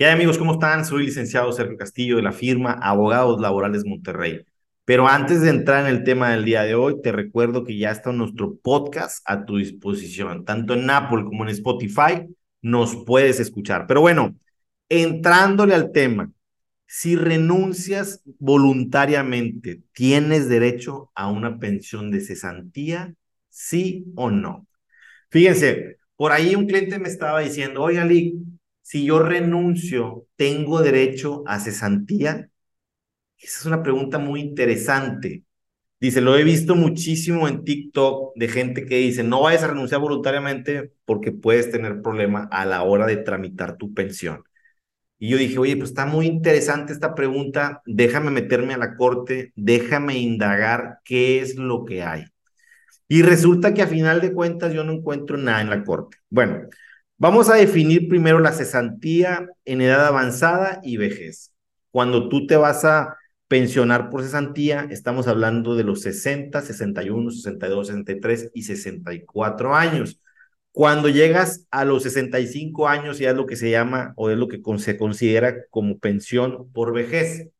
¿Qué hay amigos? ¿Cómo están? Soy licenciado Sergio Castillo de la firma Abogados Laborales Monterrey. Pero antes de entrar en el tema del día de hoy, te recuerdo que ya está nuestro podcast a tu disposición. Tanto en Apple como en Spotify nos puedes escuchar. Pero bueno, entrándole al tema, si renuncias voluntariamente, ¿tienes derecho a una pensión de cesantía? ¿Sí o no? Fíjense, por ahí un cliente me estaba diciendo, oye, Ali, si yo renuncio, ¿tengo derecho a cesantía? Esa es una pregunta muy interesante. Dice, lo he visto muchísimo en TikTok de gente que dice, no vayas a renunciar voluntariamente porque puedes tener problema a la hora de tramitar tu pensión. Y yo dije, oye, pues está muy interesante esta pregunta, déjame meterme a la corte, déjame indagar qué es lo que hay. Y resulta que a final de cuentas yo no encuentro nada en la corte. Bueno, Vamos a definir primero la cesantía en edad avanzada y vejez. Cuando tú te vas a pensionar por cesantía, estamos hablando de los 60, 61, 62, 63 y 64 años. Cuando llegas a los 65 años ya es lo que se llama o es lo que se considera como pensión por vejez.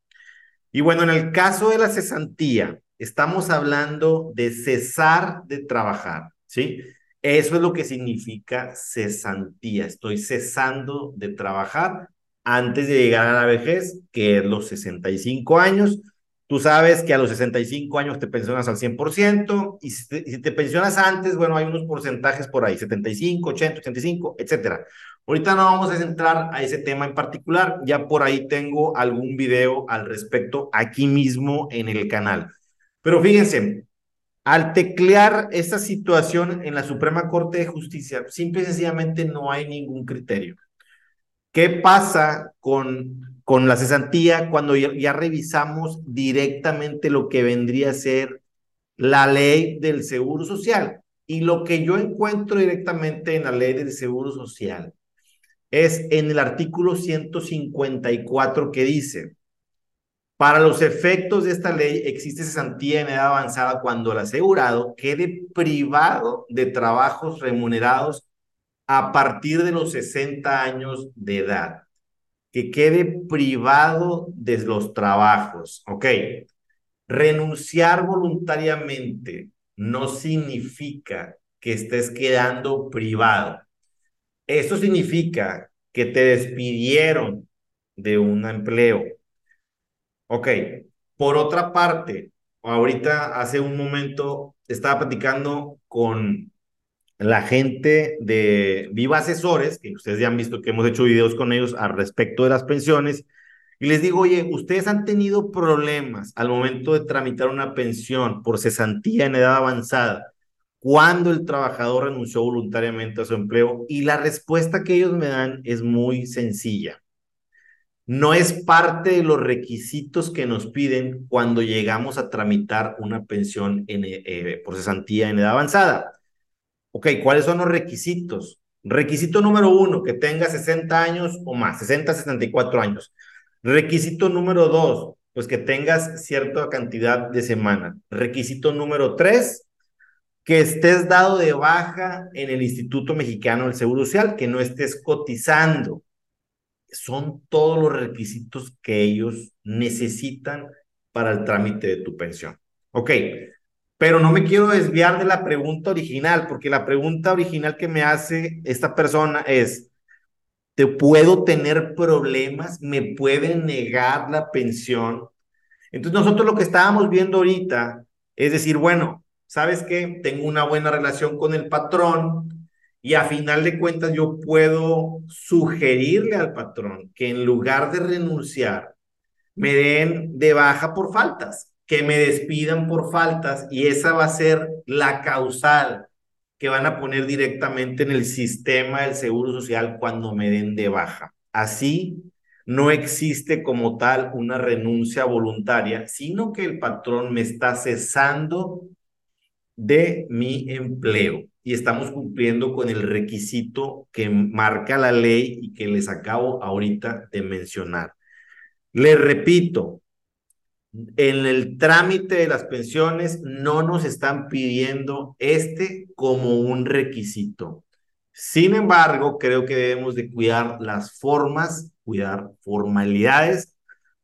Y bueno, en el caso de la cesantía, estamos hablando de cesar de trabajar, ¿sí? Eso es lo que significa cesantía. Estoy cesando de trabajar antes de llegar a la vejez, que es los 65 años. Tú sabes que a los 65 años te pensionas al 100% y si te, si te pensionas antes, bueno, hay unos porcentajes por ahí, 75, 80, 85, etcétera. Ahorita no vamos a centrar a ese tema en particular, ya por ahí tengo algún video al respecto aquí mismo en el canal. Pero fíjense, al teclear esta situación en la Suprema Corte de Justicia, simple y sencillamente no hay ningún criterio. ¿Qué pasa con, con la cesantía cuando ya, revisamos directamente lo que vendría a ser la ley del Seguro Social? Y lo que yo encuentro directamente en la ley del Seguro Social es en el artículo 154 que dice, para los efectos de esta ley, existe cesantía en edad avanzada cuando el asegurado quede privado de trabajos remunerados a partir de los 60 años de edad. Que quede privado de los trabajos. Ok. Renunciar voluntariamente no significa que estés quedando privado. Eso significa que te despidieron de un empleo Ok, por otra parte, ahorita hace un momento estaba platicando con la gente de Viva Asesores, que ustedes ya han visto que hemos hecho videos con ellos al respecto de las pensiones, y les digo, oye, ustedes han tenido problemas al momento de tramitar una pensión por cesantía en edad avanzada, cuando el trabajador renunció voluntariamente a su empleo, y la respuesta que ellos me dan es muy sencilla no es parte de los requisitos que nos piden cuando llegamos a tramitar una pensión en, eh, por cesantía en edad avanzada. Ok, ¿cuáles son los requisitos? Requisito número uno, que tenga 60 años o más, 60, 64 años. Requisito número dos, pues que tengas cierta cantidad de semana. Requisito número tres, que estés dado de baja en el Instituto Mexicano del Seguro Social, que no estés cotizando son todos los requisitos que ellos necesitan para el trámite de tu pensión. Ok, pero no me quiero desviar de la pregunta original, porque la pregunta original que me hace esta persona es, ¿te puedo tener problemas? ¿Me pueden negar la pensión? Entonces nosotros lo que estábamos viendo ahorita es decir, bueno, ¿sabes qué? Tengo una buena relación con el patrón, y a final de cuentas yo puedo sugerirle al patrón que en lugar de renunciar, me den de baja por faltas, que me despidan por faltas y esa va a ser la causal que van a poner directamente en el sistema del Seguro Social cuando me den de baja. Así no existe como tal una renuncia voluntaria, sino que el patrón me está cesando de mi empleo y estamos cumpliendo con el requisito que marca la ley y que les acabo ahorita de mencionar. Les repito, en el trámite de las pensiones no nos están pidiendo este como un requisito, Sin embargo, creo que debemos de cuidar las formas, cuidar formalidades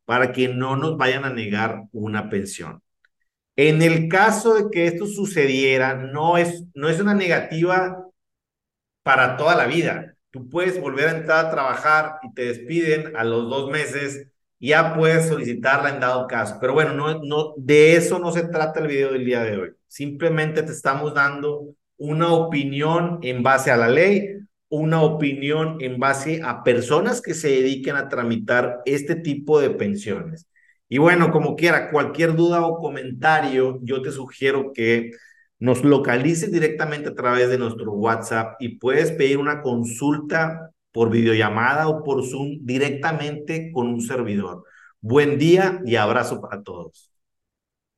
para que no nos vayan a negar una pensión. En el caso de que esto sucediera, no es, no es una negativa para toda la vida. Tú puedes volver a entrar a trabajar y te despiden a los dos meses, ya puedes solicitarla en dado caso. Pero bueno, no, de eso no se trata el video del día de hoy. Simplemente te estamos dando una opinión en base a la ley, una opinión en base a personas que se dediquen a tramitar este tipo de pensiones. Y bueno, como quiera, cualquier duda o comentario, yo te sugiero que nos localices directamente a través de nuestro WhatsApp y puedes pedir una consulta por videollamada o por Zoom directamente con un servidor. Buen día y abrazo para todos.